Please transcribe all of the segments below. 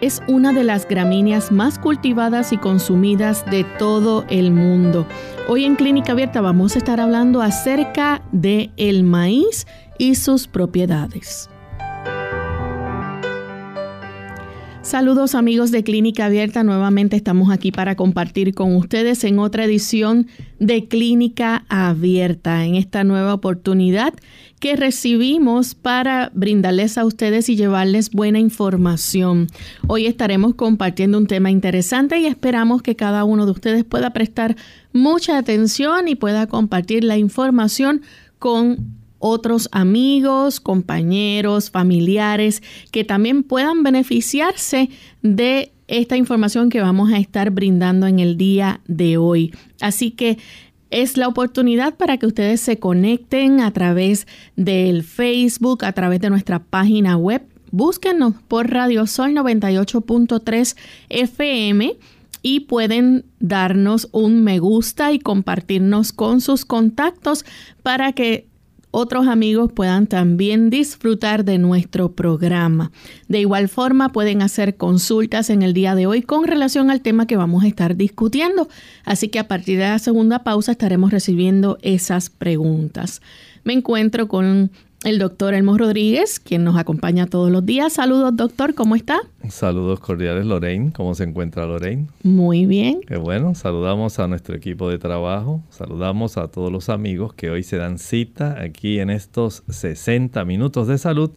Es una de las gramíneas más cultivadas y consumidas de todo el mundo. Hoy en Clínica Abierta vamos a estar hablando acerca de el maíz y sus propiedades. Saludos amigos de Clínica Abierta, nuevamente estamos aquí para compartir con ustedes en otra edición de Clínica Abierta, en esta nueva oportunidad que recibimos para brindarles a ustedes y llevarles buena información. Hoy estaremos compartiendo un tema interesante y esperamos que cada uno de ustedes pueda prestar mucha atención y pueda compartir la información con otros amigos, compañeros, familiares que también puedan beneficiarse de esta información que vamos a estar brindando en el día de hoy. Así que es la oportunidad para que ustedes se conecten a través del Facebook, a través de nuestra página web. Búsquenos por Radio Sol 98.3 FM y pueden darnos un me gusta y compartirnos con sus contactos para que otros amigos puedan también disfrutar de nuestro programa. De igual forma, pueden hacer consultas en el día de hoy con relación al tema que vamos a estar discutiendo. Así que a partir de la segunda pausa estaremos recibiendo esas preguntas. Me encuentro con el doctor Elmo Rodríguez, quien nos acompaña todos los días. Saludos, doctor, ¿cómo está? Saludos cordiales, Lorraine. ¿Cómo se encuentra Lorraine? Muy bien. Qué bueno. Saludamos a nuestro equipo de trabajo. Saludamos a todos los amigos que hoy se dan cita aquí en estos 60 minutos de salud.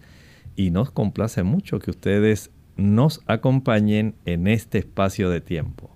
Y nos complace mucho que ustedes nos acompañen en este espacio de tiempo.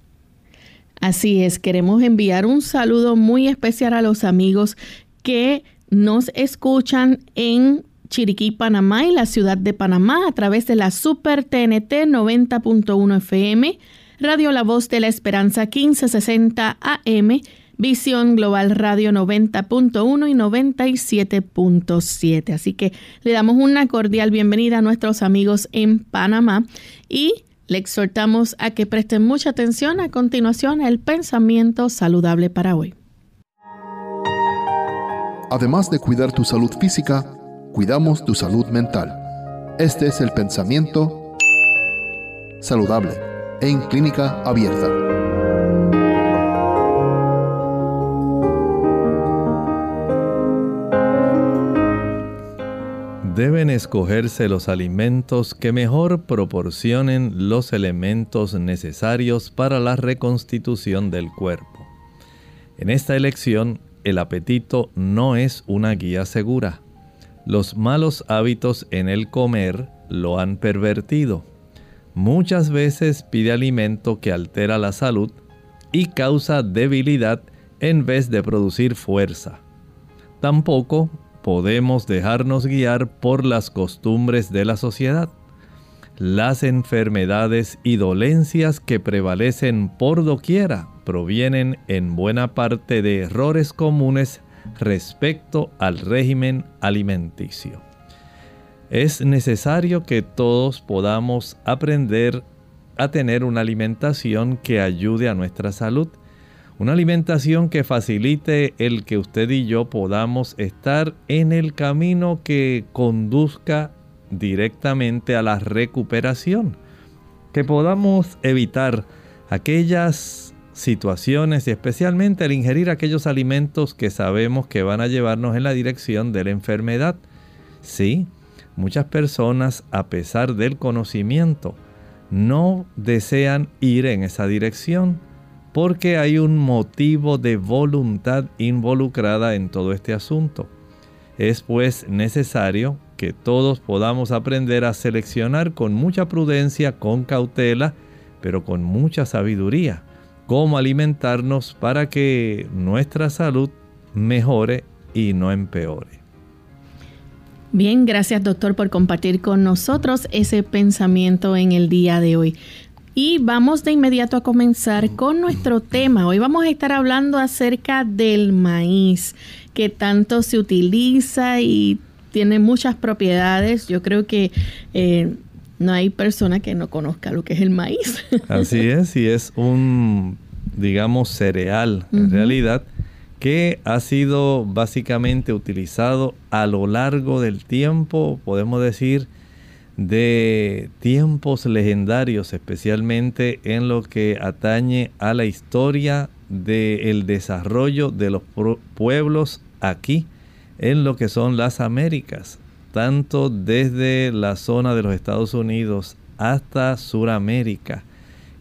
Así es, queremos enviar un saludo muy especial a los amigos que nos escuchan en Chiriquí, Panamá y la ciudad de Panamá a través de la Super TNT 90.1 FM, Radio La Voz de la Esperanza 1560 AM, Visión Global Radio 90.1 y 97.7. Así que le damos una cordial bienvenida a nuestros amigos en Panamá y le exhortamos a que presten mucha atención a continuación al pensamiento saludable para hoy. Además de cuidar tu salud física, cuidamos tu salud mental. Este es el pensamiento saludable en clínica abierta. Deben escogerse los alimentos que mejor proporcionen los elementos necesarios para la reconstitución del cuerpo. En esta elección el apetito no es una guía segura. Los malos hábitos en el comer lo han pervertido. Muchas veces pide alimento que altera la salud y causa debilidad en vez de producir fuerza. Tampoco podemos dejarnos guiar por las costumbres de la sociedad. Las enfermedades y dolencias que prevalecen por doquiera provienen en buena parte de errores comunes respecto al régimen alimenticio. Es necesario que todos podamos aprender a tener una alimentación que ayude a nuestra salud, una alimentación que facilite el que usted y yo podamos estar en el camino que conduzca directamente a la recuperación, que podamos evitar aquellas situaciones y especialmente al ingerir aquellos alimentos que sabemos que van a llevarnos en la dirección de la enfermedad. Sí, muchas personas a pesar del conocimiento no desean ir en esa dirección porque hay un motivo de voluntad involucrada en todo este asunto. Es pues necesario que todos podamos aprender a seleccionar con mucha prudencia, con cautela, pero con mucha sabiduría cómo alimentarnos para que nuestra salud mejore y no empeore. Bien, gracias doctor por compartir con nosotros ese pensamiento en el día de hoy. Y vamos de inmediato a comenzar con nuestro tema. Hoy vamos a estar hablando acerca del maíz, que tanto se utiliza y tiene muchas propiedades. Yo creo que eh, no hay persona que no conozca lo que es el maíz. Así es, y es un, digamos, cereal en realidad que ha sido básicamente utilizado a lo largo del tiempo, podemos decir, de tiempos legendarios, especialmente en lo que atañe a la historia del desarrollo de los pueblos aquí, en lo que son las Américas, tanto desde la zona de los Estados Unidos hasta Suramérica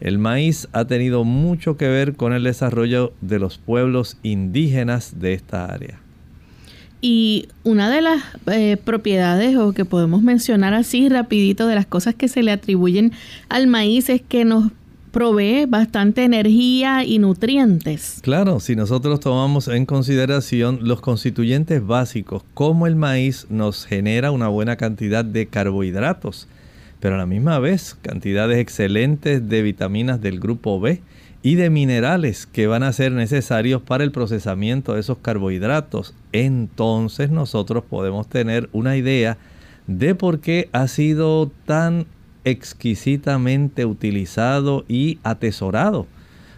el maíz ha tenido mucho que ver con el desarrollo de los pueblos indígenas de esta área. Y una de las eh, propiedades o que podemos mencionar así rapidito de las cosas que se le atribuyen al maíz es que nos provee bastante energía y nutrientes. Claro, si nosotros tomamos en consideración los constituyentes básicos, como el maíz nos genera una buena cantidad de carbohidratos, pero a la misma vez cantidades excelentes de vitaminas del grupo B y de minerales que van a ser necesarios para el procesamiento de esos carbohidratos. Entonces nosotros podemos tener una idea de por qué ha sido tan exquisitamente utilizado y atesorado.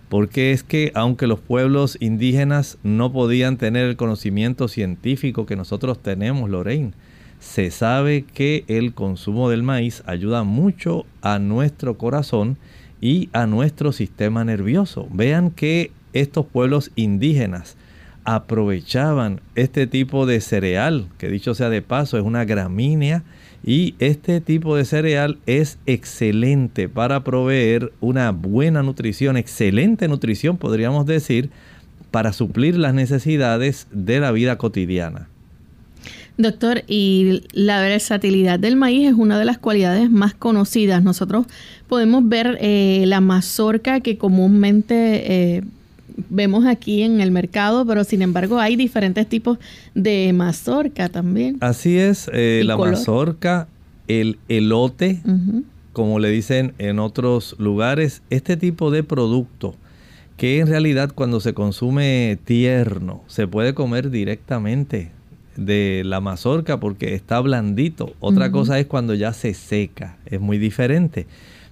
Porque es que aunque los pueblos indígenas no podían tener el conocimiento científico que nosotros tenemos, Lorraine, se sabe que el consumo del maíz ayuda mucho a nuestro corazón y a nuestro sistema nervioso. Vean que estos pueblos indígenas aprovechaban este tipo de cereal, que dicho sea de paso es una gramínea, y este tipo de cereal es excelente para proveer una buena nutrición, excelente nutrición podríamos decir, para suplir las necesidades de la vida cotidiana. Doctor, y la versatilidad del maíz es una de las cualidades más conocidas. Nosotros podemos ver eh, la mazorca que comúnmente eh, vemos aquí en el mercado, pero sin embargo hay diferentes tipos de mazorca también. Así es, eh, la mazorca, el elote, como le dicen en otros lugares, este tipo de producto que en realidad cuando se consume tierno se puede comer directamente de la mazorca porque está blandito. Otra cosa es cuando ya se seca, es muy diferente.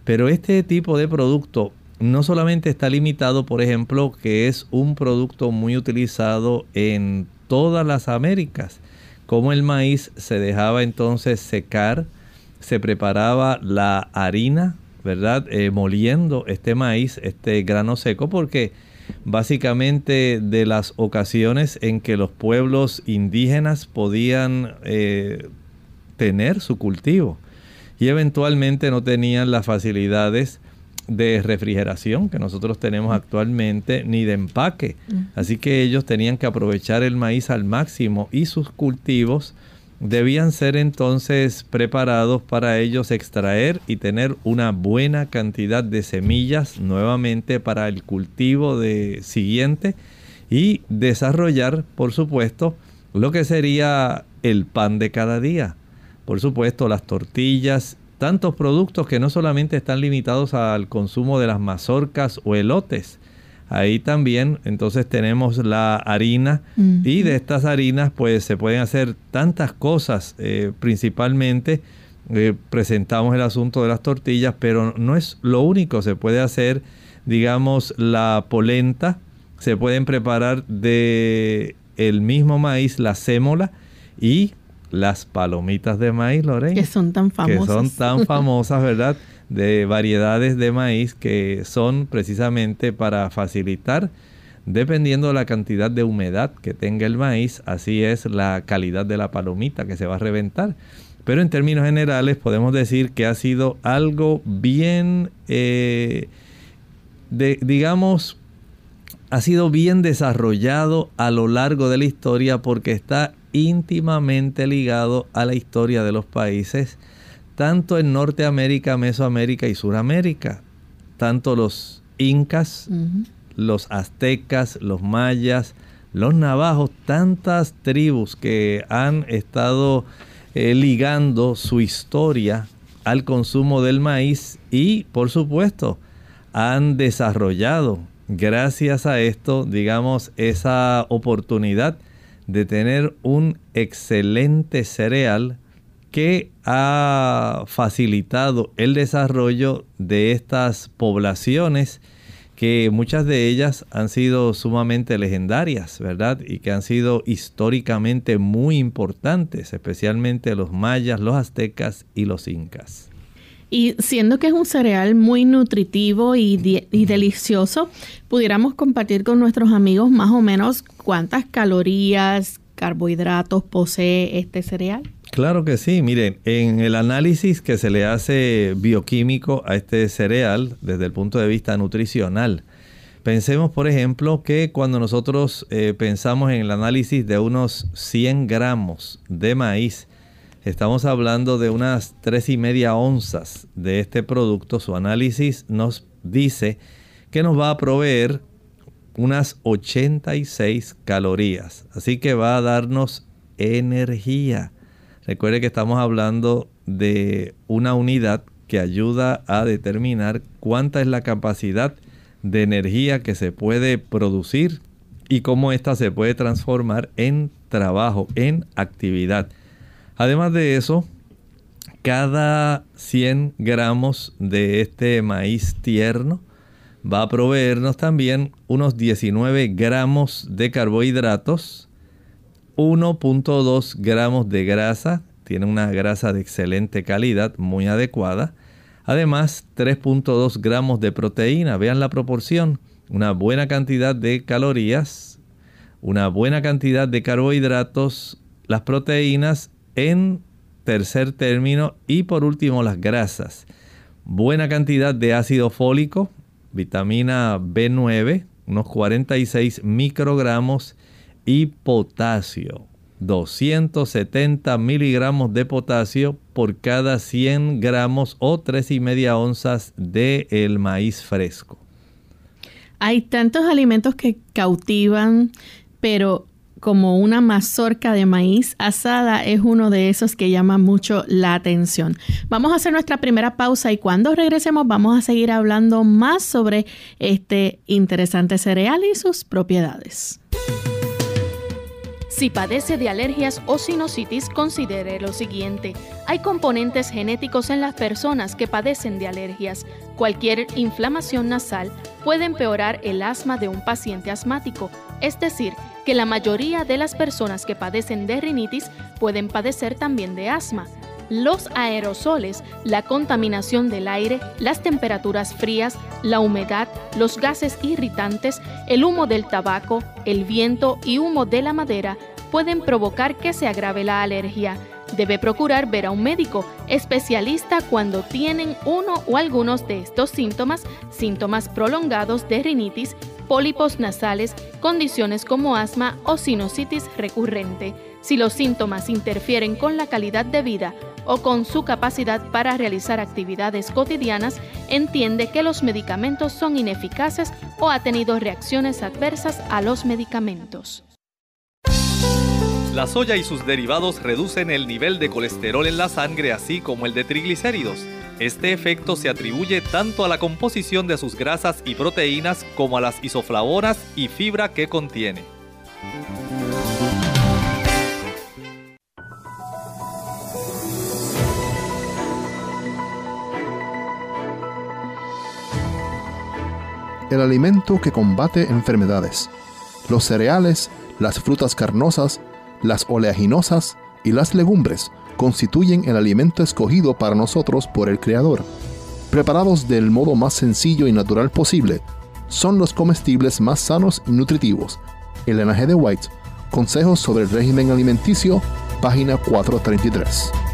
Pero este tipo de producto no solamente está limitado, por ejemplo, que es un producto muy utilizado en todas las Américas, como el maíz se dejaba entonces secar, se preparaba la harina, ¿verdad? Eh, moliendo este maíz, este grano seco, porque básicamente de las ocasiones en que los pueblos indígenas podían eh, tener su cultivo y eventualmente no tenían las facilidades de refrigeración que nosotros tenemos actualmente ni de empaque. Así que ellos tenían que aprovechar el maíz al máximo y sus cultivos debían ser entonces preparados para ellos extraer y tener una buena cantidad de semillas nuevamente para el cultivo de siguiente y desarrollar, por supuesto, lo que sería el pan de cada día. Por supuesto, las tortillas, tantos productos que no solamente están limitados al consumo de las mazorcas o elotes, Ahí también entonces tenemos la harina. Y de estas harinas pues se pueden hacer tantas cosas, eh, principalmente eh, presentamos el asunto de las tortillas, pero no es lo único, se puede hacer digamos la polenta, se pueden preparar de el mismo maíz la sémola y las palomitas de maíz, Lorena. Que son tan famosas. Que son tan famosas, ¿verdad? de variedades de maíz que son precisamente para facilitar, dependiendo de la cantidad de humedad que tenga el maíz, así es la calidad de la palomita que se va a reventar. Pero en términos generales podemos decir que ha sido algo bien, eh, de, digamos, ha sido bien desarrollado a lo largo de la historia porque está íntimamente ligado a la historia de los países tanto en Norteamérica, Mesoamérica y Suramérica. Tanto los incas, los aztecas, los mayas, los navajos, tantas tribus que han estado eh, ligando su historia al consumo del maíz y por supuesto han desarrollado gracias a esto, digamos, esa oportunidad de tener un excelente cereal que ha facilitado el desarrollo de estas poblaciones que muchas de ellas han sido sumamente legendarias, ¿verdad? Y que han sido históricamente muy importantes, especialmente los mayas, los aztecas y los incas. Y siendo que es un cereal muy nutritivo y, delicioso, pudiéramos compartir con nuestros amigos más o menos cuántas calorías, carbohidratos posee este cereal. Claro que sí, miren, en el análisis que se le hace bioquímico a este cereal desde el punto de vista nutricional, pensemos por ejemplo que cuando nosotros eh, pensamos en el análisis de unos 100 gramos de maíz, Estamos hablando de unas tres y media onzas de este producto. Su análisis nos dice que nos va a proveer unas 86 calorías. Así que va a darnos energía. Recuerde que estamos hablando de una unidad que ayuda a determinar cuánta es la capacidad de energía que se puede producir y cómo ésta se puede transformar en trabajo, en actividad. Además de eso, cada 100 gramos de este maíz tierno va a proveernos también unos 19 gramos de carbohidratos, 1.2 gramos de grasa, tiene una grasa de excelente calidad, muy adecuada. Además, 3.2 gramos de proteína, vean la proporción, una buena cantidad de calorías, una buena cantidad de carbohidratos, las proteínas en tercer término y por último las grasas. Buena cantidad de ácido fólico, vitamina B9, unos 46 microgramos y potasio. 270 miligramos de potasio por cada 100 gramos o 3 y media onzas de el maíz fresco. Hay tantos alimentos que cautivan, pero como una mazorca de maíz asada es uno de esos que llama mucho la atención. Vamos a hacer nuestra primera pausa y cuando regresemos vamos a seguir hablando más sobre este interesante cereal y sus propiedades. Si padece de alergias o sinusitis, considere lo siguiente. Hay componentes genéticos en las personas que padecen de alergias. Cualquier inflamación nasal puede empeorar el asma de un paciente asmático, es decir, que la mayoría de las personas que padecen de rinitis pueden padecer también de asma. Los aerosoles, la contaminación del aire, las temperaturas frías, la humedad, los gases irritantes, el humo del tabaco, el viento y humo de la madera pueden provocar que se agrave la alergia. Debe procurar ver a un médico especialista cuando tienen uno o algunos de estos síntomas, síntomas prolongados de rinitis, pólipos nasales, condiciones como asma o sinusitis recurrente. Si los síntomas interfieren con la calidad de vida o con su capacidad para realizar actividades cotidianas, entiende que los medicamentos son ineficaces o ha tenido reacciones adversas a los medicamentos. La soya y sus derivados reducen el nivel de colesterol en la sangre así como el de triglicéridos este efecto se atribuye tanto a la composición de sus grasas y proteínas como a las isoflavonas y fibra que contiene. El alimento que combate enfermedades. Los cereales, las frutas carnosas, las oleaginosas y las legumbres constituyen el alimento escogido para nosotros por el Creador. Preparados del modo más sencillo y natural posible, son los comestibles más sanos y nutritivos. Elena G. de White, Consejos sobre el régimen alimenticio, página 433.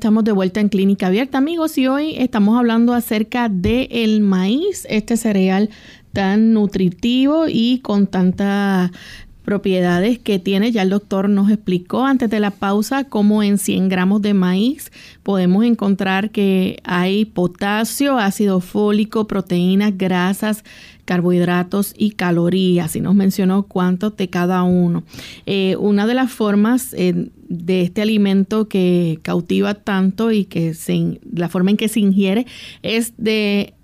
estamos de vuelta en Clínica Abierta, amigos, y hoy estamos hablando acerca del el maíz, este cereal tan nutritivo y con tantas propiedades que tiene. Ya el doctor nos explicó antes de la pausa cómo en 100 gramos de maíz podemos encontrar que hay potasio, ácido fólico, proteínas, grasas, carbohidratos y calorías, y nos mencionó cuánto de cada uno. Eh, una de las formas eh, de este alimento que cautiva tanto y que se, la forma en que se ingiere es de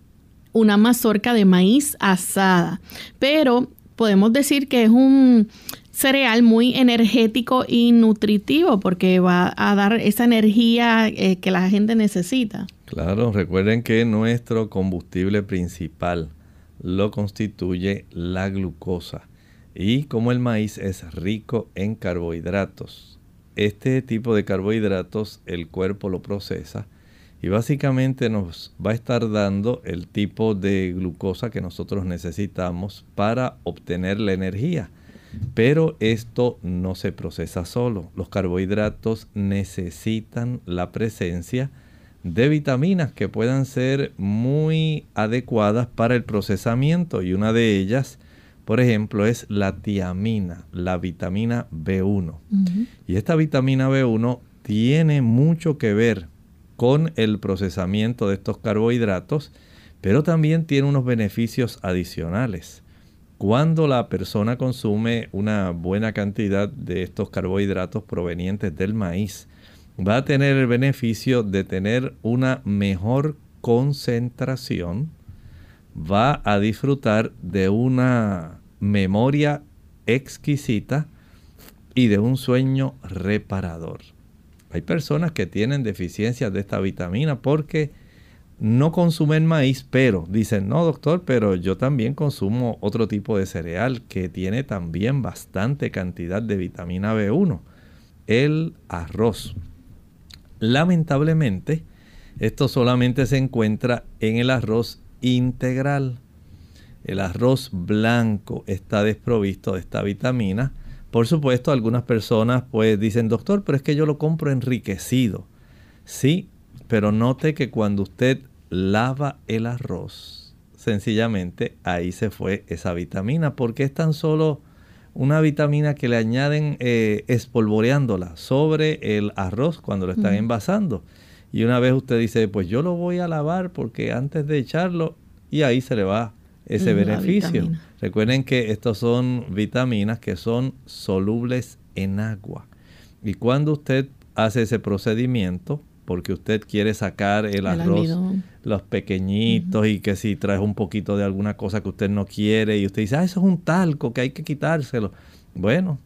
una mazorca de maíz asada, pero podemos decir que es un cereal muy energético y nutritivo porque va a dar esa energía eh, que la gente necesita. Claro, recuerden que nuestro combustible principal lo constituye la glucosa. Y como el maíz es rico en carbohidratos, este tipo de carbohidratos el cuerpo lo procesa y básicamente nos va a estar dando el tipo de glucosa que nosotros necesitamos para obtener la energía. Pero esto no se procesa solo. Los carbohidratos necesitan la presencia de vitaminas que puedan ser muy adecuadas para el procesamiento y una de ellas, por ejemplo, es la tiamina, la vitamina B1. Y esta vitamina B1 tiene mucho que ver con el procesamiento de estos carbohidratos, pero también tiene unos beneficios adicionales. Cuando la persona consume una buena cantidad de estos carbohidratos provenientes del maíz, va a tener el beneficio de tener una mejor concentración, va a disfrutar de una memoria exquisita y de un sueño reparador. Hay personas que tienen deficiencias de esta vitamina porque no consumen maíz, pero dicen, no doctor, pero yo también consumo otro tipo de cereal que tiene también bastante cantidad de vitamina B1, el arroz. Lamentablemente, esto solamente se encuentra en el arroz integral. El arroz blanco está desprovisto de esta vitamina. Por supuesto, algunas personas pues dicen, doctor, pero es que yo lo compro enriquecido. Sí, pero note que cuando usted lava el arroz, sencillamente ahí se fue esa vitamina, porque es tan solo una vitamina que le añaden eh, espolvoreándola sobre el arroz cuando lo están envasando. Y una vez usted dice, pues yo lo voy a lavar porque antes de echarlo, y ahí se le va ese beneficio. Recuerden que estos son vitaminas que son solubles en agua. Y cuando usted hace ese procedimiento, porque usted quiere sacar el, arroz, los pequeñitos y que si trae un poquito de alguna cosa que usted no quiere y usted dice, ah, eso es un talco que hay que quitárselo. Bueno,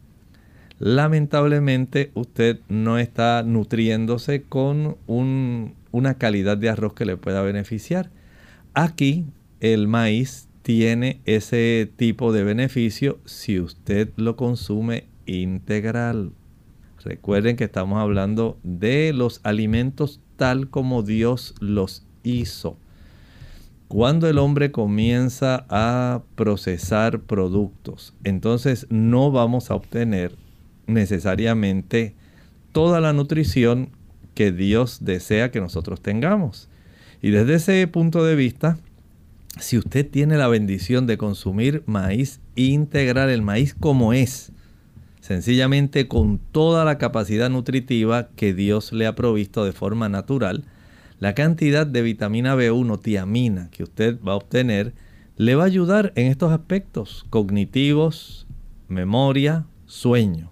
lamentablemente usted no está nutriéndose con una calidad de arroz que le pueda beneficiar. Aquí el maíz tiene ese tipo de beneficio si usted lo consume integral. Recuerden que estamos hablando de los alimentos tal como Dios los hizo. Cuando el hombre comienza a procesar productos, entonces no vamos a obtener necesariamente toda la nutrición que Dios desea que nosotros tengamos. Y desde ese punto de vista, si usted tiene la bendición de consumir maíz integral, el maíz como es, sencillamente con toda la capacidad nutritiva que Dios le ha provisto de forma natural, la cantidad de vitamina B1, tiamina, que usted va a obtener, le va a ayudar en estos aspectos cognitivos, memoria, sueño.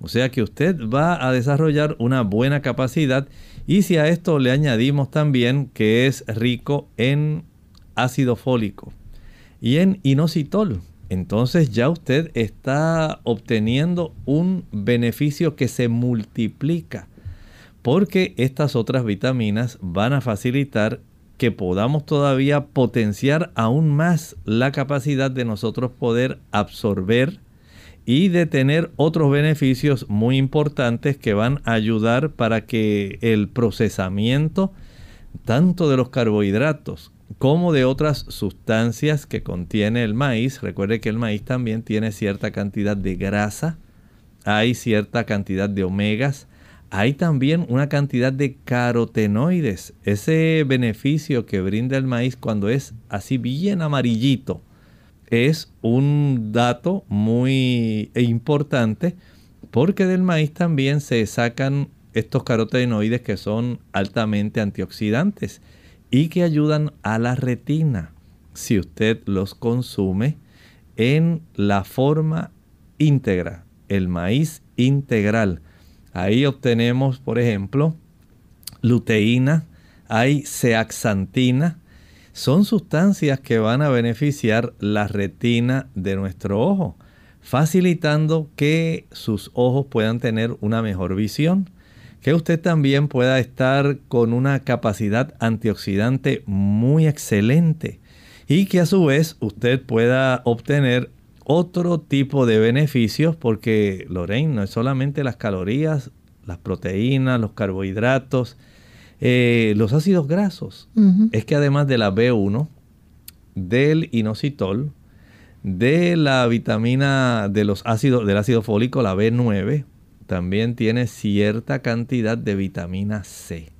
O sea que usted va a desarrollar una buena capacidad y si a esto le añadimos también que es rico en ácido fólico y en inositol, entonces ya usted está obteniendo un beneficio que se multiplica. Porque estas otras vitaminas van a facilitar que podamos todavía potenciar aún más la capacidad de nosotros poder absorber y de tener otros beneficios muy importantes que van a ayudar para que el procesamiento tanto de los carbohidratos como de otras sustancias que contiene el maíz. Recuerde que el maíz también tiene cierta cantidad de grasa, hay cierta cantidad de omegas, hay también una cantidad de carotenoides. Ese beneficio que brinda el maíz cuando es así bien amarillito es un dato muy importante porque del maíz también se sacan estos carotenoides que son altamente antioxidantes y que ayudan a la retina si usted los consume en la forma íntegra, el maíz integral. Ahí obtenemos, por ejemplo, luteína, hay zeaxantina. Son sustancias que van a beneficiar la retina de nuestro ojo, facilitando que sus ojos puedan tener una mejor visión que usted también pueda estar con una capacidad antioxidante muy excelente y que a su vez usted pueda obtener otro tipo de beneficios porque Lorraine no es solamente las calorías, las proteínas, los carbohidratos, eh, los ácidos grasos. Es que además de la B1, del inositol, de la vitamina de los ácidos, del ácido fólico, la B9, también tiene cierta cantidad de vitamina C.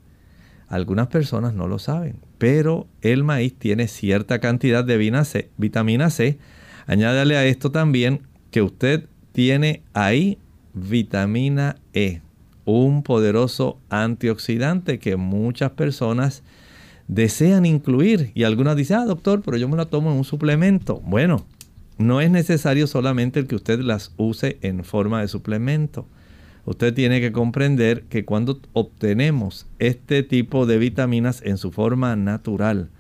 Algunas personas no lo saben, pero el maíz tiene cierta cantidad de vitamina C. Añádale a esto también que usted tiene ahí vitamina E, un poderoso antioxidante que muchas personas desean incluir. Y algunas dicen, ah, doctor, pero yo me la tomo en un suplemento. Bueno, no es necesario solamente el que usted las use en forma de suplemento usted tiene que comprender que cuando obtenemos este tipo de vitaminas en su forma natural,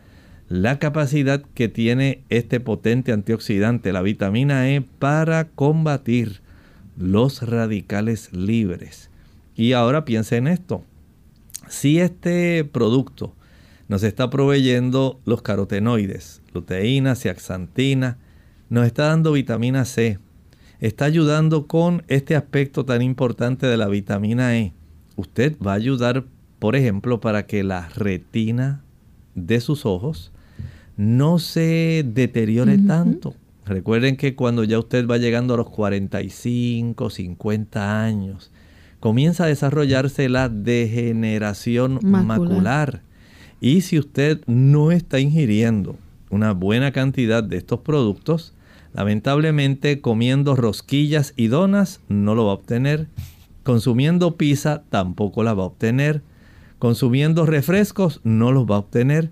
la capacidad que tiene este potente antioxidante, la vitamina E, para combatir los radicales libres. Y ahora piense en esto. Si este producto nos está proveyendo los carotenoides, luteína, zeaxantina, nos está dando vitamina C, está ayudando con este aspecto tan importante de la vitamina E. Usted va a ayudar, por ejemplo, para que la retina de sus ojos no se deteriore tanto. Recuerden que cuando ya usted va llegando a los 45, 50 años, comienza a desarrollarse la degeneración macular. Y si usted no está ingiriendo una buena cantidad de estos productos, Lamentablemente comiendo rosquillas y donas no lo va a obtener. Consumiendo pizza tampoco la va a obtener. Consumiendo refrescos no los va a obtener.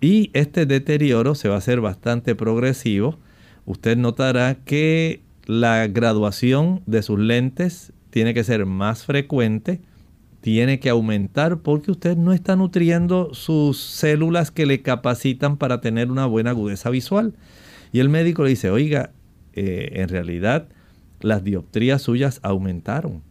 Y este deterioro se va a hacer bastante progresivo. Usted notará que la graduación de sus lentes tiene que ser más frecuente, tiene que aumentar porque usted no está nutriendo sus células que le capacitan para tener una buena agudeza visual. Y el médico le dice, oiga, eh, en realidad las dioptrías suyas aumentaron.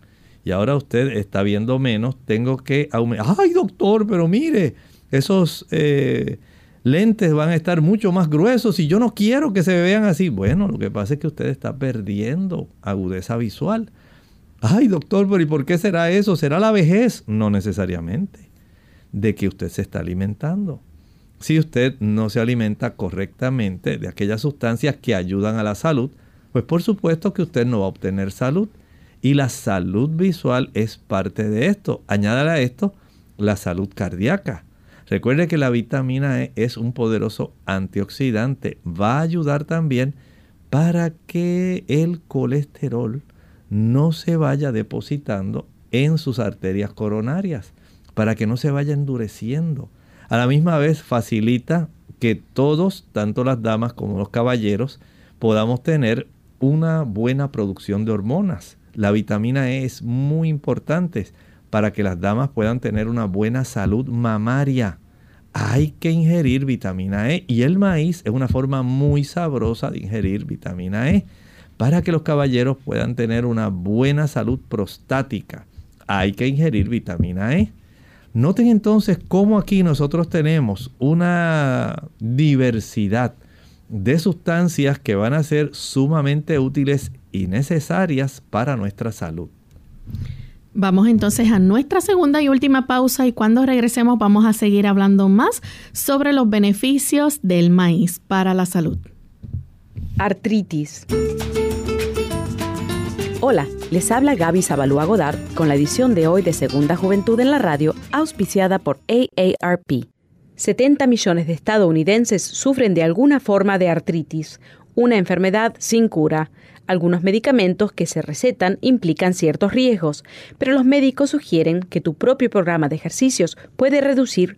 Y ahora usted está viendo menos, tengo que aumentar. Ay, doctor, pero mire, esos eh, lentes van a estar mucho más gruesos y yo no quiero que se vean así. Bueno, lo que pasa es que usted está perdiendo agudeza visual. Ay, doctor, pero ¿y por qué será eso? ¿Será la vejez? No necesariamente. De que usted se está alimentando si usted no se alimenta correctamente de aquellas sustancias que ayudan a la salud, pues por supuesto que usted no va a obtener salud. Y la salud visual es parte de esto. Añádale a esto la salud cardíaca. Recuerde que la vitamina E es un poderoso antioxidante. Va a ayudar también para que el colesterol no se vaya depositando en sus arterias coronarias, para que no se vaya endureciendo a la misma vez facilita que todos, tanto las damas como los caballeros, podamos tener una buena producción de hormonas. La vitamina E es muy importante para que las damas puedan tener una buena salud mamaria. Hay que ingerir vitamina E y el maíz es una forma muy sabrosa de ingerir vitamina E para que los caballeros puedan tener una buena salud prostática. Hay que ingerir vitamina E. Noten entonces cómo aquí nosotros tenemos una diversidad de sustancias que van a ser sumamente útiles y necesarias para nuestra salud. Vamos entonces a nuestra segunda y última pausa y cuando regresemos vamos a seguir hablando más sobre los beneficios del maíz para la salud. Artritis. Hola, les habla Gaby Zabalúa Godard con la edición de hoy de Segunda Juventud en la Radio, auspiciada por AARP. 70 millones de estadounidenses sufren de alguna forma de artritis, una enfermedad sin cura. Algunos medicamentos que se recetan implican ciertos riesgos, pero los médicos sugieren que tu propio programa de ejercicios puede reducir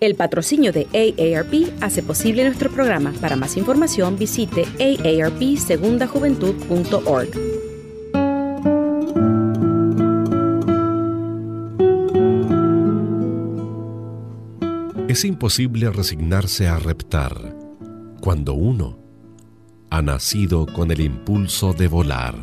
El patrocinio de AARP hace posible nuestro programa. Para más información visite aarpsegundajuventud.org. Es imposible resignarse a reptar cuando uno ha nacido con el impulso de volar.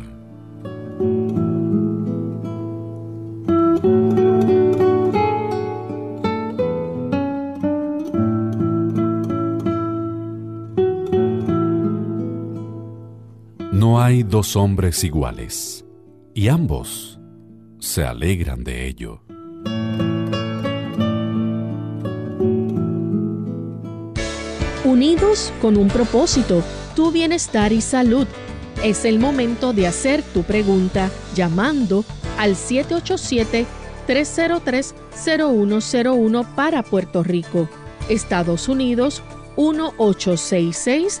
No hay dos hombres iguales, y ambos se alegran de ello. Unidos con un propósito, tu bienestar y salud. Es el momento de hacer tu pregunta llamando al 787-303-0101 para Puerto Rico, Estados Unidos 1866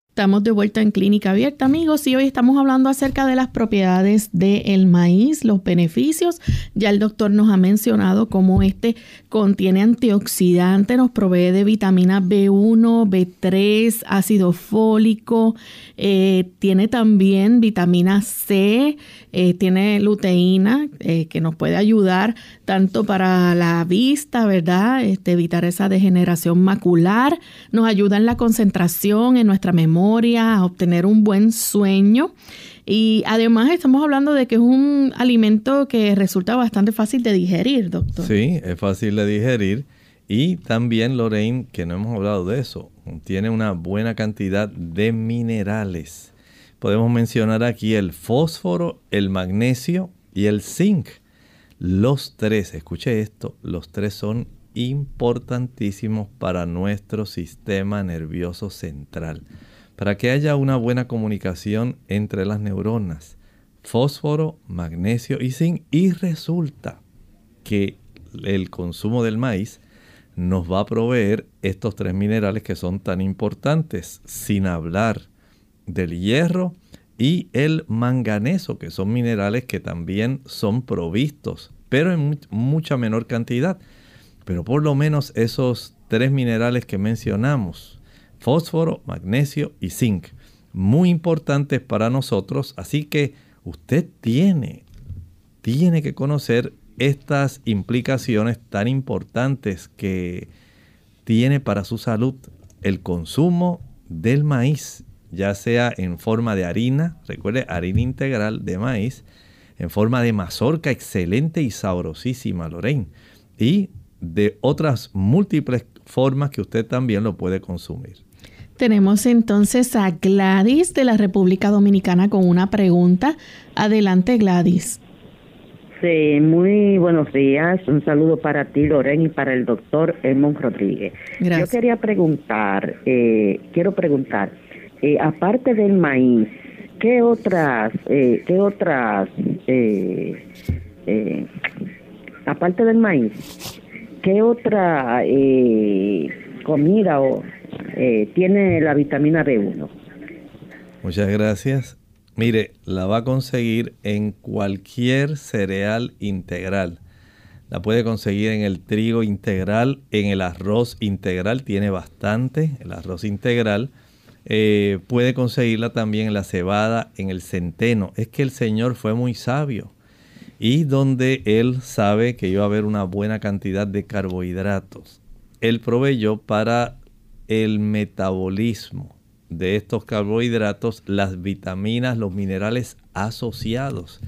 Estamos de vuelta en Clínica Abierta, amigos, y hoy estamos hablando acerca de las propiedades del maíz, los beneficios. Ya el doctor nos ha mencionado cómo este contiene antioxidantes, nos provee de vitamina B1, B3, ácido fólico, eh, tiene también vitamina C, eh, tiene luteína eh, que nos puede ayudar tanto para la vista, ¿verdad? Este, evitar esa degeneración macular, nos ayuda en la concentración, en nuestra memoria, a obtener un buen sueño. Y además estamos hablando de que es un alimento que resulta bastante fácil de digerir, doctor. Sí, es fácil de digerir. Y también, Lorraine, que no hemos hablado de eso, tiene una buena cantidad de minerales. Podemos mencionar aquí el fósforo, el magnesio y el zinc. Los tres, escuche esto, los tres son importantísimos para nuestro sistema nervioso central, para que haya una buena comunicación entre las neuronas. Fósforo, magnesio y zinc. Y resulta que el consumo del maíz nos va a proveer estos tres minerales que son tan importantes, sin hablar del hierro y el manganeso, que son minerales que también son provistos, pero en mucha menor cantidad. Pero por lo menos esos tres minerales que mencionamos, fósforo, magnesio y zinc, muy importantes para nosotros, así que usted tiene, tiene que conocer estas implicaciones tan importantes que tiene para su salud el consumo del maíz ya sea en forma de harina, recuerde, harina integral de maíz, en forma de mazorca excelente y sabrosísima, Lorraine, y de otras múltiples formas que usted también lo puede consumir. Tenemos entonces a Gladys de la República Dominicana con una pregunta. Adelante, Gladys. Sí, muy buenos días. Un saludo para ti, Loren, y para el doctor Edmond Rodríguez. Yo quería preguntar, eh, quiero preguntar, eh, aparte del maíz, ¿qué otras, eh, qué otras, aparte del maíz, qué otra comida o, tiene la vitamina B1? Muchas gracias. Mire, la va a conseguir en cualquier cereal integral. La puede conseguir en el trigo integral, en el arroz integral, tiene bastante, el arroz integral. Eh, puede conseguirla también en la cebada, en el centeno. Es que el Señor fue muy sabio. Y donde Él sabe que iba a haber una buena cantidad de carbohidratos, Él proveyó para el metabolismo de estos carbohidratos las vitaminas, los minerales asociados,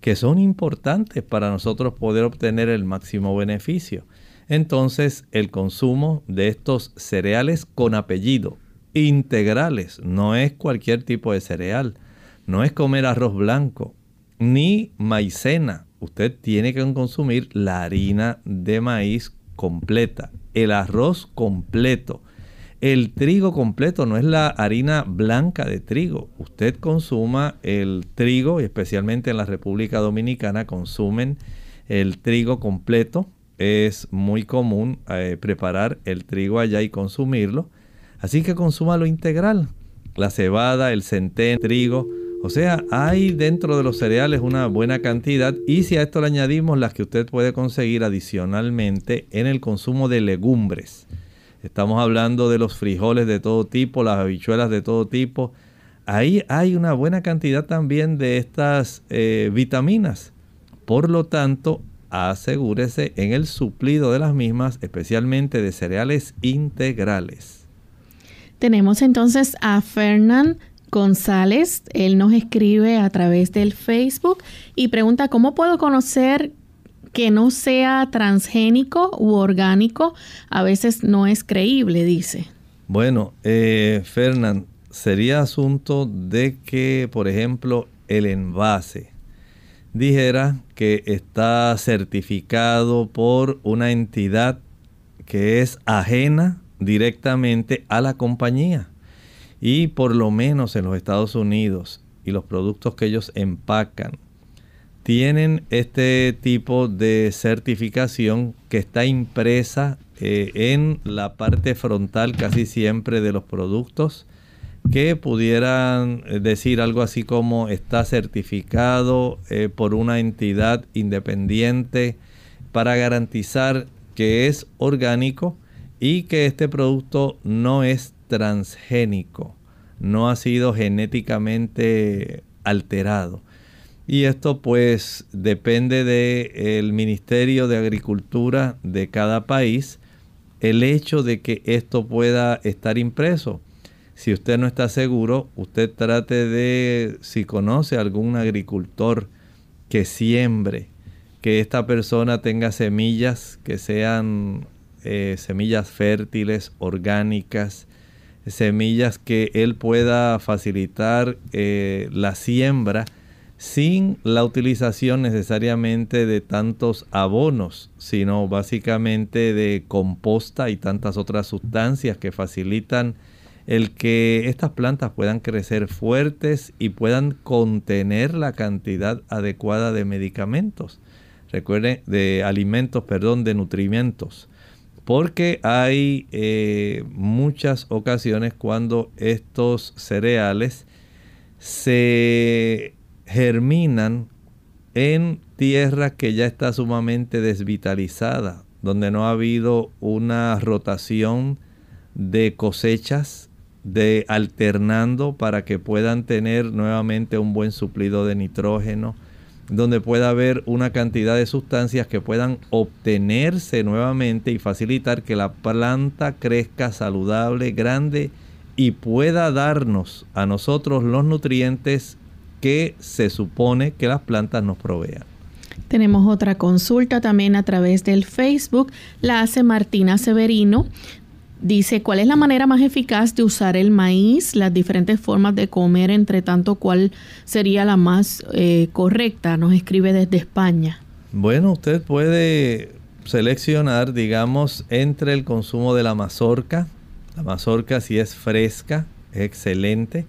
que son importantes para nosotros poder obtener el máximo beneficio. Entonces, el consumo de estos cereales con apellido, integrales, no es cualquier tipo de cereal, no es comer arroz blanco, ni maicena. Usted tiene que consumir la harina de maíz completa, el arroz completo, el trigo completo no es la harina blanca de trigo. Usted consuma el trigo, y especialmente en la República Dominicana consumen el trigo completo. Es muy común eh, preparar el trigo allá y consumirlo. Así que consuma lo integral. La cebada, el centeno, trigo. O sea, hay dentro de los cereales una buena cantidad y si a esto le añadimos las que usted puede conseguir adicionalmente en el consumo de legumbres Estamos hablando de los frijoles de todo tipo, las habichuelas de todo tipo. Ahí hay una buena cantidad también de estas eh, vitaminas. Por lo tanto, asegúrese en el suplido de las mismas, especialmente de cereales integrales. Tenemos entonces a Fernán González. Él nos escribe a través del Facebook y pregunta cómo puedo conocer que no sea transgénico u orgánico a veces no es creíble, dice. Bueno, eh, Fernán, sería asunto de que, por ejemplo, el envase dijera que está certificado por una entidad que es ajena directamente a la compañía. Y por lo menos en los Estados Unidos y los productos que ellos empacan tienen este tipo de certificación que está impresa eh, en la parte frontal casi siempre de los productos que pudieran eh, decir algo así como está certificado eh, por una entidad independiente para garantizar que es orgánico y que este producto no es transgénico, no ha sido genéticamente alterado. Y esto pues depende del Ministerio de Agricultura de cada país, el hecho de que esto pueda estar impreso. Si usted no está seguro, usted trate de, si conoce algún agricultor que siembre, que esta persona tenga semillas que sean eh, semillas fértiles, orgánicas, semillas que él pueda facilitar eh, la siembra sin la utilización necesariamente de tantos abonos, sino básicamente de composta y tantas otras sustancias que facilitan el que estas plantas puedan crecer fuertes y puedan contener la cantidad adecuada de medicamentos. Recuerden, de alimentos, perdón, de nutrimentos. Porque hay eh, muchas ocasiones cuando estos cereales se germinan en tierra que ya está sumamente desvitalizada, donde no ha habido una rotación de cosechas, de alternando para que puedan tener nuevamente un buen suplido de nitrógeno, donde pueda haber una cantidad de sustancias que puedan obtenerse nuevamente y facilitar que la planta crezca saludable, grande y pueda darnos a nosotros los nutrientes que se supone que las plantas nos provean. Tenemos otra consulta también a través del Facebook. La hace Martina Severino. Dice, ¿cuál es la manera más eficaz de usar el maíz? Las diferentes formas de comer, entre tanto, ¿cuál sería la más eh, correcta? Nos escribe desde España. Bueno, usted puede seleccionar, digamos, entre el consumo de la mazorca. La mazorca si es fresca, es excelente.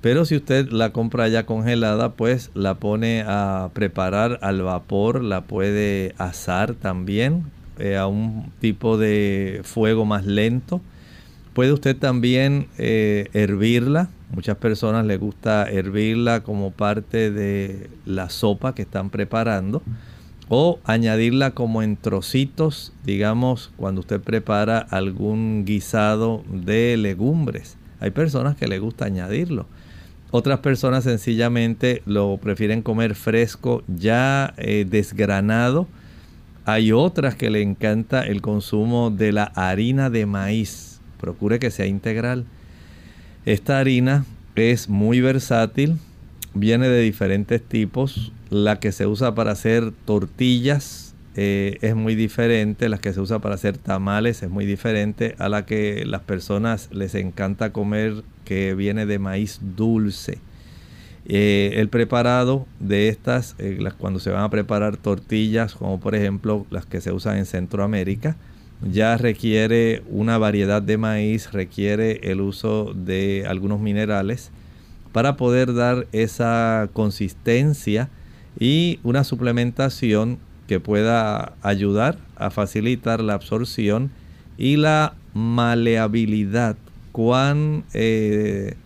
Pero si usted la compra ya congelada, pues la pone a preparar al vapor, la puede asar también eh, a un tipo de fuego más lento. Puede usted también eh, hervirla. Muchas personas les gusta hervirla como parte de la sopa que están preparando. O añadirla como en trocitos, digamos, cuando usted prepara algún guisado de legumbres. Hay personas que les gusta añadirlo. Otras personas sencillamente lo prefieren comer fresco, ya eh, desgranado. Hay otras que le encanta el consumo de la harina de maíz. Procure que sea integral. Esta harina es muy versátil, viene de diferentes tipos. La que se usa para hacer tortillas eh, es muy diferente, la que se usa para hacer tamales es muy diferente a la que las personas les encanta comer que viene de maíz dulce. Eh, el preparado de estas, eh, cuando se van a preparar tortillas, como por ejemplo las que se usan en Centroamérica, ya requiere una variedad de maíz, requiere el uso de algunos minerales para poder dar esa consistencia y una suplementación que pueda ayudar a facilitar la absorción y la maleabilidad. Cuán eh,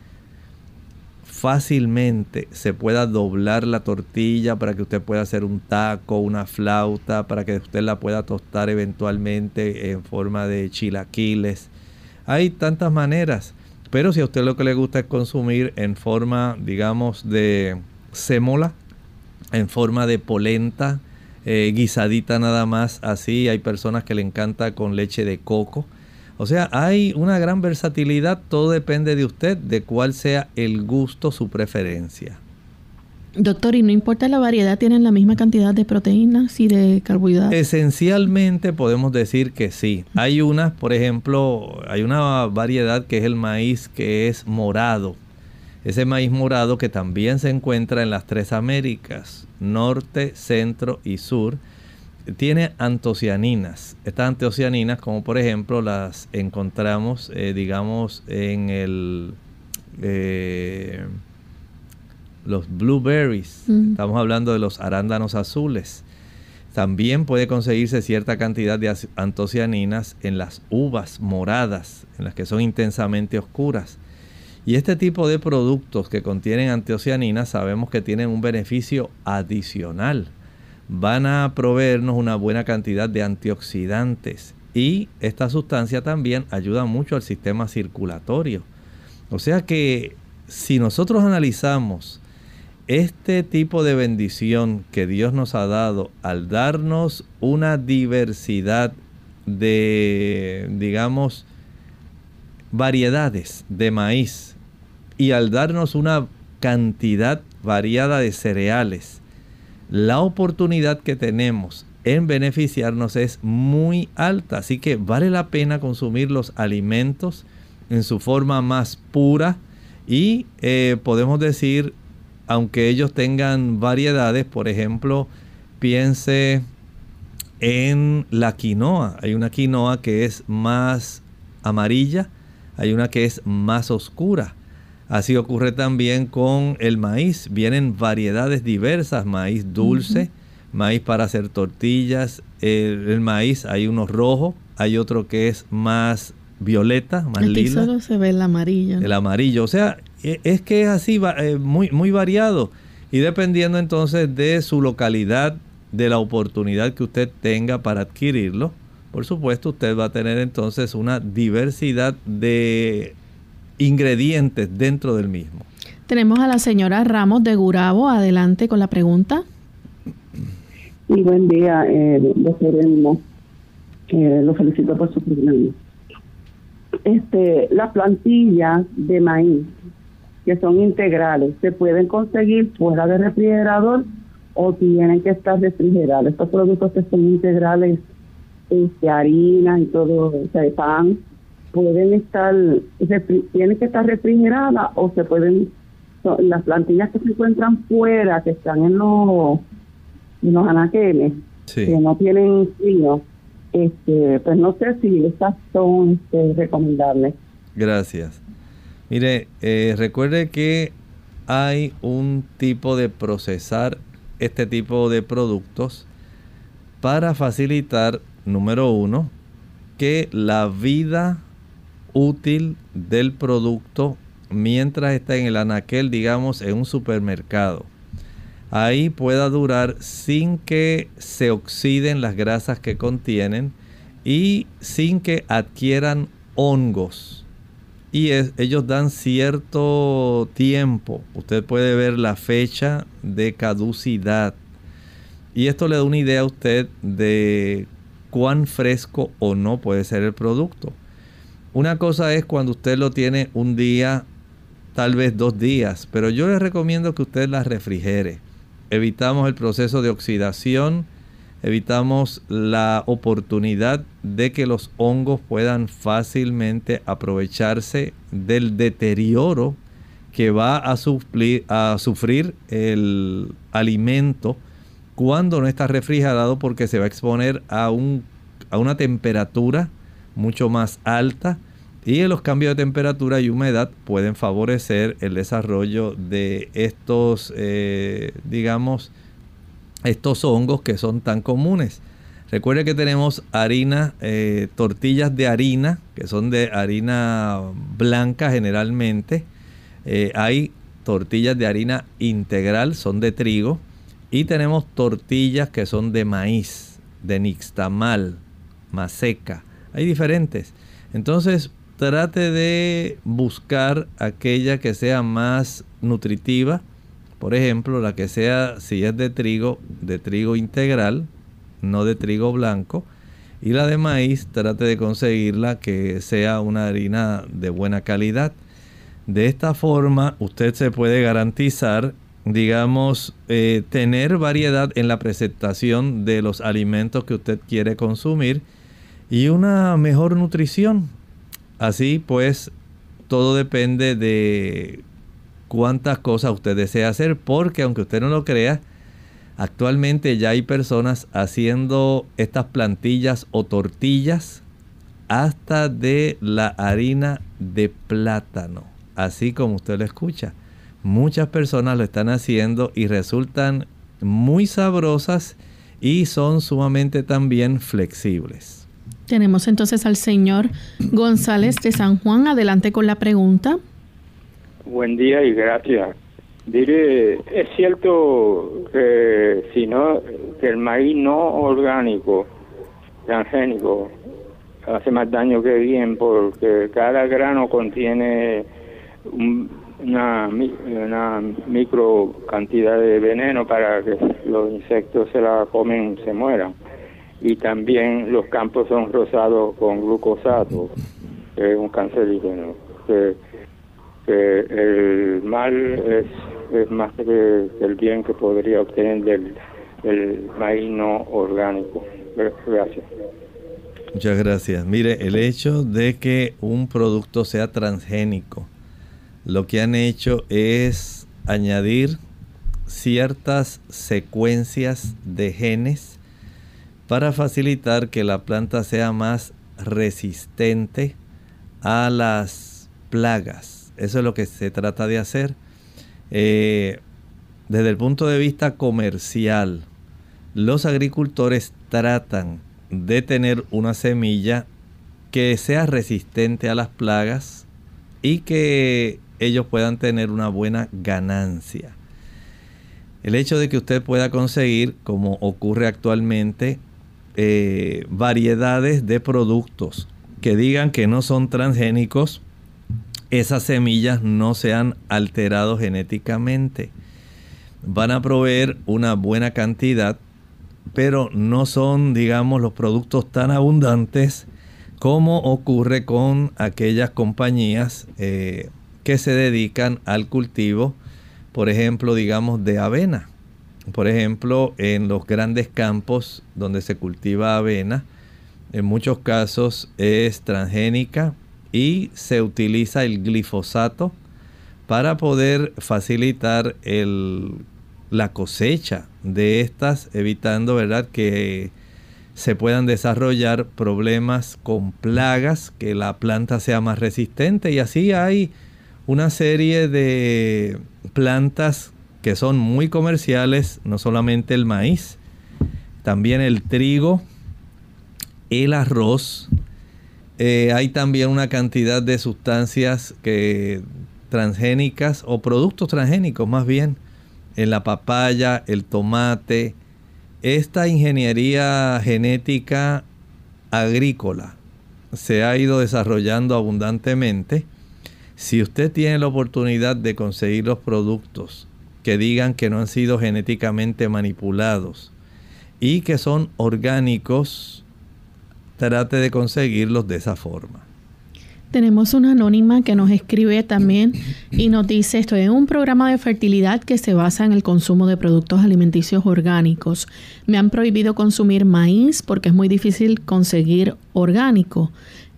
fácilmente se pueda doblar la tortilla para que usted pueda hacer un taco, una flauta, para que usted la pueda tostar eventualmente en forma de chilaquiles. Hay tantas maneras, pero si a usted lo que le gusta es consumir en forma, digamos, de sémola, en forma de polenta, eh, guisadita nada más así, hay personas que le encanta con leche de coco o sea, hay una gran versatilidad, todo depende de usted, de cuál sea el gusto, su preferencia. Doctor, ¿y no importa la variedad, tienen la misma cantidad de proteínas y de carbohidratos? Esencialmente podemos decir que sí. Hay unas, por ejemplo, hay una variedad que es el maíz que es morado. Ese maíz morado que también se encuentra en las tres Américas, norte, centro y sur tiene antocianinas. Estas antocianinas, como por ejemplo las encontramos, eh, digamos, en el eh, los blueberries. Estamos hablando de los arándanos azules. También puede conseguirse cierta cantidad de antocianinas en las uvas moradas, en las que son intensamente oscuras. Y este tipo de productos que contienen antocianinas sabemos que tienen un beneficio adicional van a proveernos una buena cantidad de antioxidantes y esta sustancia también ayuda mucho al sistema circulatorio. O sea que si nosotros analizamos este tipo de bendición que Dios nos ha dado al darnos una diversidad de, digamos, variedades de maíz y al darnos una cantidad variada de cereales, la oportunidad que tenemos en beneficiarnos es muy alta. Así que vale la pena consumir los alimentos en su forma más pura y eh, podemos decir, aunque ellos tengan variedades, por ejemplo, piense en la quinoa. Hay una quinoa que es más amarilla, hay una que es más oscura. Así ocurre también con el maíz. Vienen variedades diversas, maíz dulce, maíz para hacer tortillas. El, maíz, hay uno rojo, hay otro que es más violeta, más Aquí solo se ve el amarillo. El amarillo, o sea, e, es que es así, eh, muy, muy variado. Y dependiendo entonces de su localidad, de la oportunidad que usted tenga para adquirirlo, por supuesto usted va a tener entonces una diversidad de ingredientes dentro del mismo. Tenemos a la señora Ramos de Gurabo. Adelante con la pregunta. Y buen día, eh, doctor Eh, lo felicito por su programa. este, las plantillas de maíz, que son integrales, se pueden conseguir fuera del refrigerador o tienen que estar refrigerados. Estos productos que son integrales, este, harina y todo, o sea, pan, pueden estar, tienen que estar refrigeradas o se pueden, las plantillas que se encuentran fuera, que están en los, en los anaqueles, que no tienen frío, este, pues no sé si estas son este, recomendables. Gracias. Mire, eh, recuerde que hay un tipo de procesar este tipo de productos para facilitar, número uno, que la vida útil del producto mientras está en el anaquel, digamos, en un supermercado, ahí pueda durar sin que se oxiden las grasas que contienen y sin que adquieran hongos. Y ellos dan cierto tiempo. Usted puede ver la fecha de caducidad. Y esto le da una idea a usted de cuán fresco o no puede ser el producto. Una cosa es cuando usted lo tiene un día, tal vez dos días, pero yo le recomiendo que usted la refrigere. Evitamos el proceso de oxidación, evitamos la oportunidad de que los hongos puedan fácilmente aprovecharse del deterioro que va a, a sufrir el alimento cuando no está refrigerado porque se va a exponer a, un, a una temperatura mucho más alta y los cambios de temperatura y humedad pueden favorecer el desarrollo de estos, eh, digamos, estos hongos que son tan comunes. Recuerde que tenemos harina, eh, tortillas de harina, que son de harina blanca generalmente. Eh, hay tortillas de harina integral, son de trigo. Y tenemos tortillas que son de maíz, de nixtamal, maseca. Hay diferentes. Entonces, trate de buscar aquella que sea más nutritiva. Por ejemplo, la que sea, si es de trigo, de trigo integral, no de trigo blanco. Y la de maíz, trate de conseguirla que sea una harina de buena calidad. De esta forma, usted se puede garantizar, digamos, eh, tener variedad en la presentación de los alimentos que usted quiere consumir y una mejor nutrición Así pues, todo depende de cuántas cosas usted desea hacer, porque aunque usted no lo crea, actualmente ya hay personas haciendo estas plantillas o tortillas hasta de la harina de plátano, así como usted lo escucha. Muchas personas lo están haciendo y resultan muy sabrosas y son sumamente también flexibles. Tenemos entonces al señor González de San Juan. Adelante con la pregunta. Buen día y gracias. Diré, es cierto que si no, que el maíz no orgánico, transgénico, hace más daño que bien porque cada grano contiene una, una micro cantidad de veneno para que los insectos se la comen se mueran y también los campos son rosados con glucosato, que es un cancerígeno. Que, el mal es, es más que el bien que podría obtener del, del maíz no orgánico. Gracias. Muchas gracias. Mire, el hecho de que un producto sea transgénico, lo que han hecho es añadir ciertas secuencias de genes para facilitar que la planta sea más resistente a las plagas. Eso es lo que se trata de hacer. Eh, desde el punto de vista comercial, los agricultores tratan de tener una semilla que sea resistente a las plagas y que ellos puedan tener una buena ganancia. El hecho de que usted pueda conseguir, como ocurre actualmente, eh, variedades de productos que digan que no son transgénicos, esas semillas no se han alterado genéticamente. Van a proveer una buena cantidad, pero no son, digamos, los productos tan abundantes como ocurre con aquellas compañías eh, que se dedican al cultivo, por ejemplo, digamos, de avena. Por ejemplo, en los grandes campos donde se cultiva avena, en muchos casos es transgénica y se utiliza el glifosato para poder facilitar la cosecha de estas, evitando ¿verdad? que se puedan desarrollar problemas con plagas, que la planta sea más resistente y así hay una serie de plantas que son muy comerciales, no solamente el maíz, también el trigo, el arroz. Eh, hay también una cantidad de sustancias que, transgénicas o productos transgénicos más bien en la papaya, el tomate. Esta ingeniería genética agrícola se ha ido desarrollando abundantemente. Si usted tiene la oportunidad de conseguir los productos que digan que no han sido genéticamente manipulados y que son orgánicos, trate de conseguirlos de esa forma. Tenemos una anónima que nos escribe también y nos dice, estoy en un programa de fertilidad que se basa en el consumo de productos alimenticios orgánicos. Me han prohibido consumir maíz porque es muy difícil conseguir orgánico.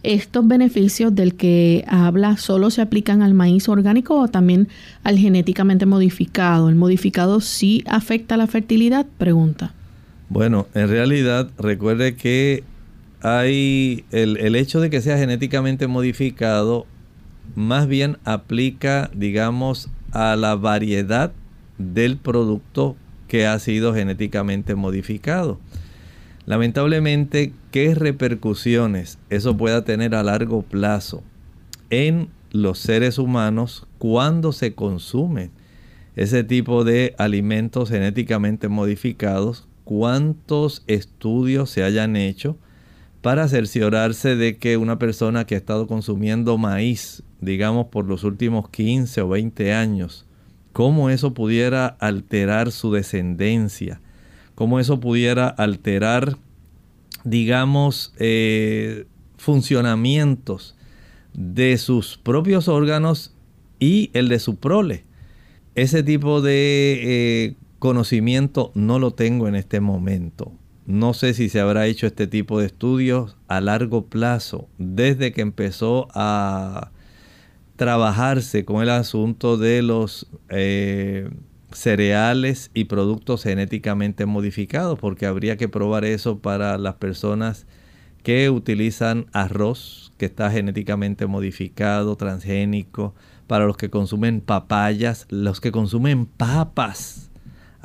¿Estos beneficios del que habla solo se aplican al maíz orgánico o también al genéticamente modificado? ¿El modificado sí afecta la fertilidad? Pregunta. Bueno, en realidad recuerde que hay el, hecho de que sea genéticamente modificado más bien aplica, digamos, a la variedad del producto que ha sido genéticamente modificado. Lamentablemente, ¿qué repercusiones eso pueda tener a largo plazo en los seres humanos cuando se consume ese tipo de alimentos genéticamente modificados? ¿Cuántos estudios se hayan hecho? para cerciorarse de que una persona que ha estado consumiendo maíz, digamos por los últimos 15 o 20 años, cómo eso pudiera alterar su descendencia, cómo eso pudiera alterar, digamos, eh, funcionamientos de sus propios órganos y el de su prole. Ese tipo de eh, conocimiento no lo tengo en este momento. No sé si se habrá hecho este tipo de estudios a largo plazo, desde que empezó a trabajarse con el asunto de los eh, cereales y productos genéticamente modificados, porque habría que probar eso para las personas que utilizan arroz que está genéticamente modificado, transgénico, para los que consumen papayas, los que consumen papas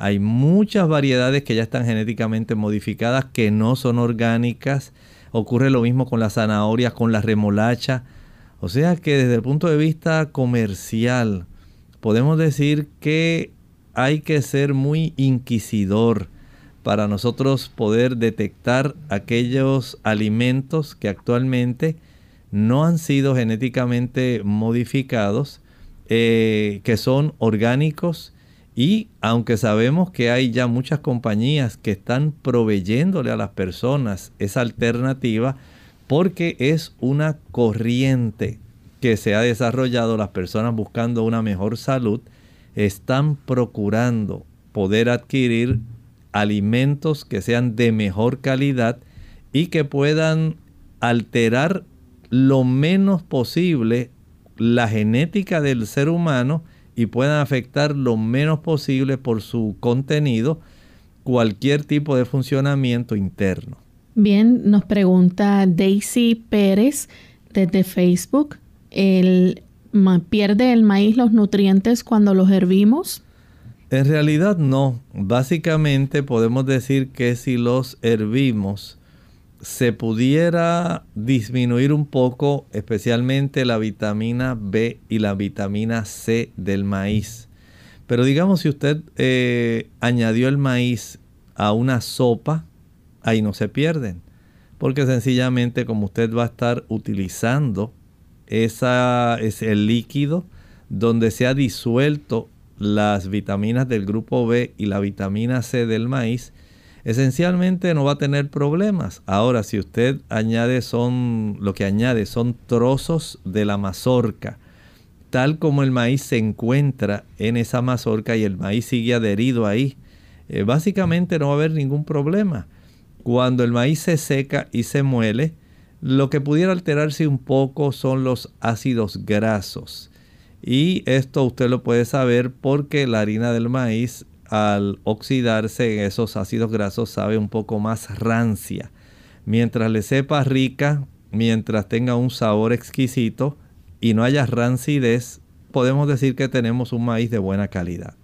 hay muchas variedades que ya están genéticamente modificadas que no son orgánicas. Ocurre lo mismo con las zanahorias, con la remolacha. O sea que desde el punto de vista comercial podemos decir que hay que ser muy inquisidor para nosotros poder detectar aquellos alimentos que actualmente no han sido genéticamente modificados, eh, que son orgánicos y aunque sabemos que hay ya muchas compañías que están proveyéndole a las personas esa alternativa, porque es una corriente que se ha desarrollado, las personas buscando una mejor salud, están procurando poder adquirir alimentos que sean de mejor calidad y que puedan alterar lo menos posible la genética del ser humano y puedan afectar lo menos posible por su contenido cualquier tipo de funcionamiento interno. Bien, nos pregunta Daisy Pérez desde Facebook, ¿el, ¿pierde el maíz los nutrientes cuando los hervimos? En realidad no. Básicamente podemos decir que si los hervimos, se pudiera disminuir un poco, especialmente la vitamina B y la vitamina C del maíz. Pero digamos, si usted eh, añadió el maíz a una sopa, ahí no se pierden. Porque sencillamente como usted va a estar utilizando esa, ese líquido donde se ha disuelto las vitaminas del grupo B y la vitamina C del maíz, esencialmente no va a tener problemas. Ahora, si usted añade son, lo que añade son trozos de la mazorca, tal como el maíz se encuentra en esa mazorca y el maíz sigue adherido ahí, eh, básicamente no va a haber ningún problema. Cuando el maíz se seca y se muele, lo que pudiera alterarse un poco son los ácidos grasos. Y esto usted lo puede saber porque la harina del maíz al oxidarse en esos ácidos grasos sabe un poco más rancia. Mientras le sepa rica, mientras tenga un sabor exquisito y no haya rancidez, podemos decir que tenemos un maíz de buena calidad.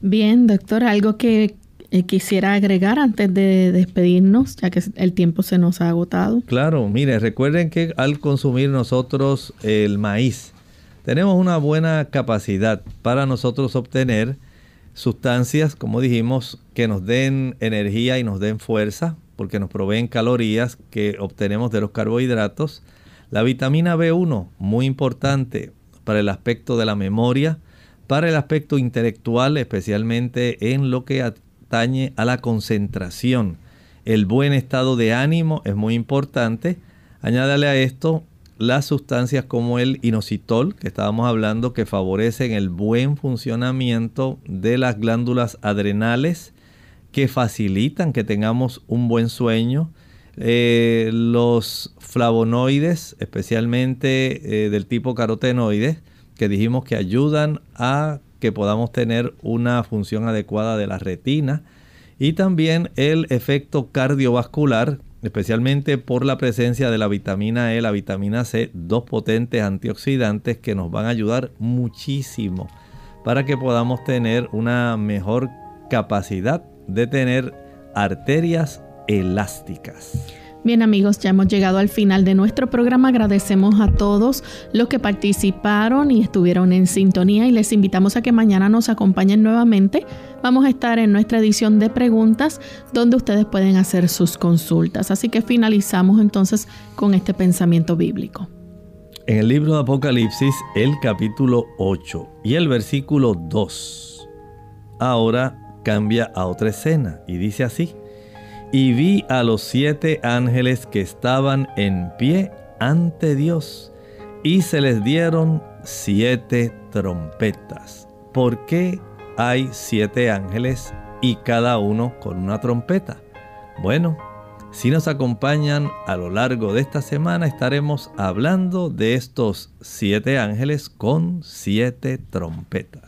Bien, doctor, algo que quisiera agregar antes de despedirnos, ya que el tiempo se nos ha agotado. Claro, mire, recuerden que al consumir nosotros el maíz, tenemos una buena capacidad para nosotros obtener sustancias, como dijimos, que nos den energía y nos den fuerza, porque nos proveen calorías que obtenemos de los carbohidratos. La vitamina B1, muy importante para el aspecto de la memoria, para el aspecto intelectual, especialmente en lo que a la concentración. El buen estado de ánimo es muy importante. Añádale a esto las sustancias como el inositol, que estábamos hablando, que favorecen el buen funcionamiento de las glándulas adrenales, que facilitan que tengamos un buen sueño. Eh, los flavonoides, especialmente eh, del tipo carotenoides, que dijimos que ayudan a que podamos tener una función adecuada de la retina. Y también el efecto cardiovascular, especialmente por la presencia de la vitamina E, la vitamina C, dos potentes antioxidantes que nos van a ayudar muchísimo para que podamos tener una mejor capacidad de tener arterias elásticas. Bien amigos, ya hemos llegado al final de nuestro programa. Agradecemos a todos los que participaron y estuvieron en sintonía y les invitamos a que mañana nos acompañen nuevamente. Vamos a estar en nuestra edición de preguntas donde ustedes pueden hacer sus consultas. Así que finalizamos entonces con este pensamiento bíblico. En el libro de Apocalipsis, el capítulo 8 y el versículo 2, ahora cambia a otra escena y dice así y vi a los siete ángeles que estaban en pie ante Dios, y se les dieron siete trompetas. ¿Por qué hay siete ángeles y cada uno con una trompeta? Bueno, si nos acompañan a lo largo de esta semana estaremos hablando de estos siete ángeles con siete trompetas.